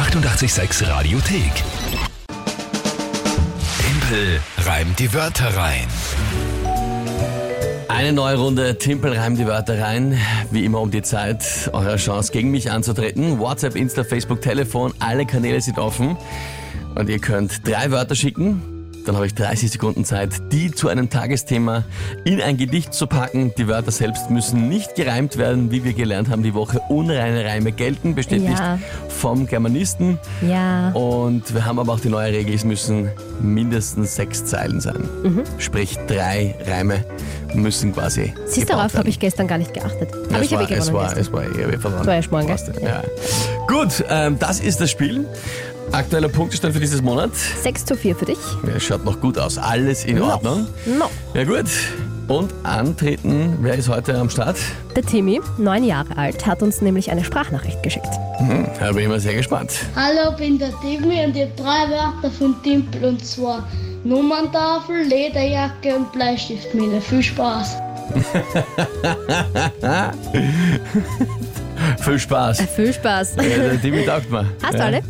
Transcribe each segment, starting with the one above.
886 Radiothek. Tempel reimt die Wörter rein. Eine neue Runde Timpel reimt die Wörter rein. Wie immer um die Zeit, eure Chance gegen mich anzutreten. WhatsApp, Insta, Facebook, Telefon, alle Kanäle sind offen. Und ihr könnt drei Wörter schicken. Dann habe ich 30 Sekunden Zeit, die zu einem Tagesthema in ein Gedicht zu packen. Die Wörter selbst müssen nicht gereimt werden, wie wir gelernt haben die Woche. Unreine Reime gelten, bestätigt Ja. vom Germanisten. Ja. Und wir haben aber auch die neue Regel, es müssen mindestens sechs Zeilen sein. Mhm. Sprich, drei Reime müssen quasi. Siehst darauf habe ich gestern gar nicht geachtet. Aber es ich habe eh es gewonnen war, gestern. es war eh verloren. war ja schmarrn, gell? Passt, Ja. Gut, ähm, das ist das Spiel. Aktueller Punktestand für dieses Monat. 6 zu 4 für dich. Ja, schaut noch gut aus. Alles in Noch. Ordnung. No. Ja gut. Und antreten, wer ist heute am Start? Der Timmy, neun Jahre alt, hat uns nämlich eine Sprachnachricht geschickt. Hm, da bin ich mal sehr gespannt. Hallo, bin der Timmy und ich habe drei Wörter von Timpel und zwar Nummerntafel, Lederjacke und Bleistiftmine. Viel Spaß! Viel Spaß. Viel Spaß. Ja, der Timmy taugt mir. Hast du alle?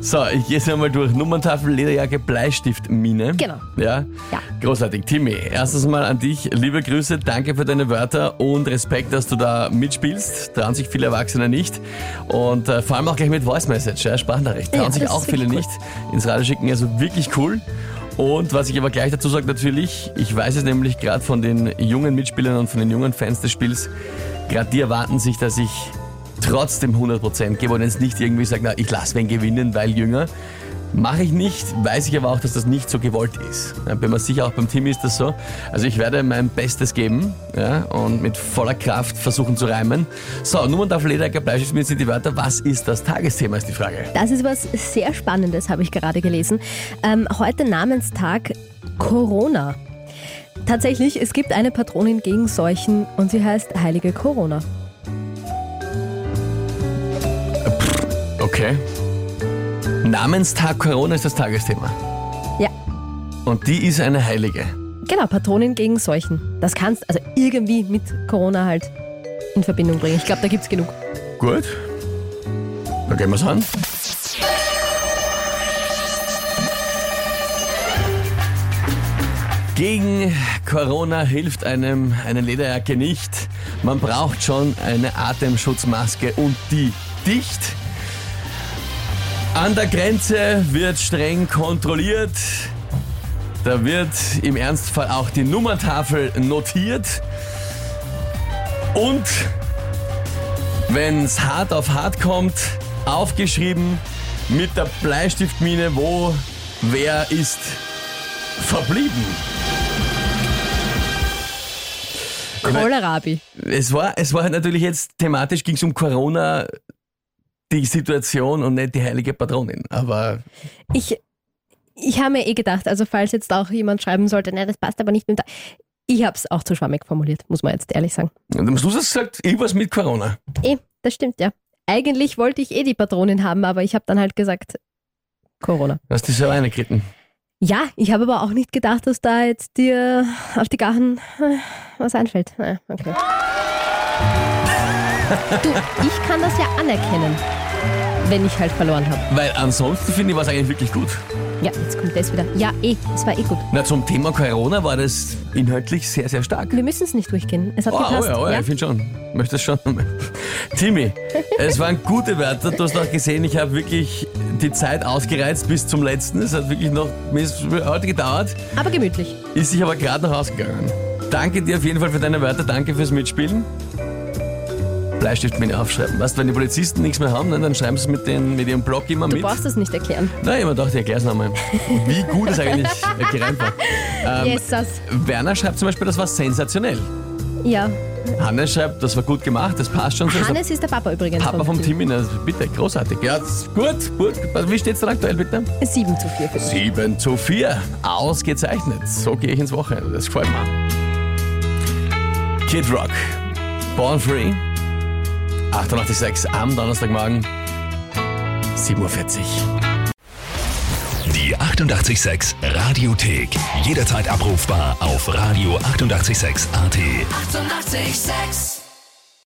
So, ich gehe jetzt einmal durch. Nummerntafel, Lederjacke, Bleistift, Mine. Genau. Ja? Ja. Großartig. Timmy, erstens mal an dich. Liebe Grüße, danke für deine Wörter und Respekt, dass du da mitspielst. Trauen sich viele Erwachsene nicht. Und äh, vor allem auch gleich mit Voice Message, ja, Sprachnachricht. Trauen Ja, sich auch viele wirklich nicht ins Radio schicken. Also wirklich cool. Und was ich aber gleich dazu sage, natürlich, ich weiß es nämlich gerade von den jungen Mitspielern und von den jungen Fans des Spiels, gerade die erwarten sich, dass ich trotzdem 100% gebe und jetzt nicht irgendwie sage, na, ich lasse wen gewinnen, weil jünger. Mache ich nicht, weiß ich aber auch, dass das nicht so gewollt ist. Ja, bin mir sicher, auch beim Team ist das so. Also ich werde mein Bestes geben ja, und mit voller Kraft versuchen zu reimen. So, Nummerntafel, Lederjacke, Bleistift, mir sind die Wörter. Was ist das Tagesthema, ist die Frage. Das ist was sehr Spannendes, habe ich gerade gelesen. Ähm, heute Namenstag Corona. Tatsächlich, es gibt eine Patronin gegen Seuchen und sie heißt Heilige Corona. Okay. Namenstag Corona ist das Tagesthema. Ja, Und die ist eine Heilige. genau, Patronin gegen Seuchen. Das kannst also irgendwie mit Corona halt in Verbindung bringen. Ich glaube, da gibt es genug. Gut. Da gehen wir's an. Gegen Corona hilft einem eine Lederjacke nicht. Man braucht schon eine Atemschutzmaske und die dicht. An der Grenze wird streng kontrolliert. Da wird im Ernstfall auch die Nummerntafel notiert. Und wenn's hart auf hart kommt, aufgeschrieben mit der Bleistiftmine, wo wer ist verblieben. Kohlrabi. es war, es war natürlich jetzt thematisch ging es um Corona, die Situation und nicht die heilige Patronin. Aber Ich, ich habe mir eh gedacht, also falls jetzt auch jemand schreiben sollte, nein, das passt aber nicht mit. Ich habe es auch zu schwammig formuliert, muss man jetzt ehrlich sagen. du hast gesagt, irgendwas mit Corona. Eh, das stimmt, ja. Eigentlich wollte ich eh die Patronin haben, aber ich habe dann halt gesagt, Corona. Du hast dich selber reingeritten. Ja, ich habe aber auch nicht gedacht, dass da jetzt dir auf die Gachen äh, was einfällt. Naja, okay. Du, ich kann das ja anerkennen, wenn ich halt verloren habe. Weil ansonsten finde ich was eigentlich wirklich gut. Ja, jetzt kommt das wieder. Ja, eh, es war eh gut. Na, zum Thema Corona war das inhaltlich sehr, sehr stark. Wir müssen es nicht durchgehen. Es hat Oh, oh gepasst. ja, oh ja, ich finde schon. Möchtest schon. Timmy, es waren gute Wörter. Du hast noch gesehen, ich habe wirklich die Zeit ausgereizt bis zum letzten. Es hat wirklich noch heute gedauert, Aber gemütlich. ist sich aber gerade noch ausgegangen. Danke dir auf jeden Fall für deine Wörter, danke fürs Mitspielen. Bleistift mir aufschreiben. Weißt du, wenn die Polizisten nichts mehr haben, ne, dann schreiben sie es mit, den, mit ihrem Blog immer Du mit. brauchst es nicht erklären. Nein, ich gedacht, ich erklär's nochmal. Wie gut es eigentlich gereimt war. Ähm, Jesus. Werner schreibt zum Beispiel, das war sensationell. Ja. Hannes schreibt, das war gut gemacht, das passt schon so. Hannes ist der Papa übrigens. Papa vom Timmy, na, bitte, großartig. Ja, das gut, gut. Wie steht's denn aktuell, bitte? 7 zu 4 für dich. 7 zu 4. Ausgezeichnet. So gehe ich ins Wochenende. Das gefällt mir. Kid Rock. Born Free. 88,6 am Donnerstagmorgen. 7.40 Uhr. Die 886 Radiothek. Jederzeit abrufbar auf radio886.at. 886! 886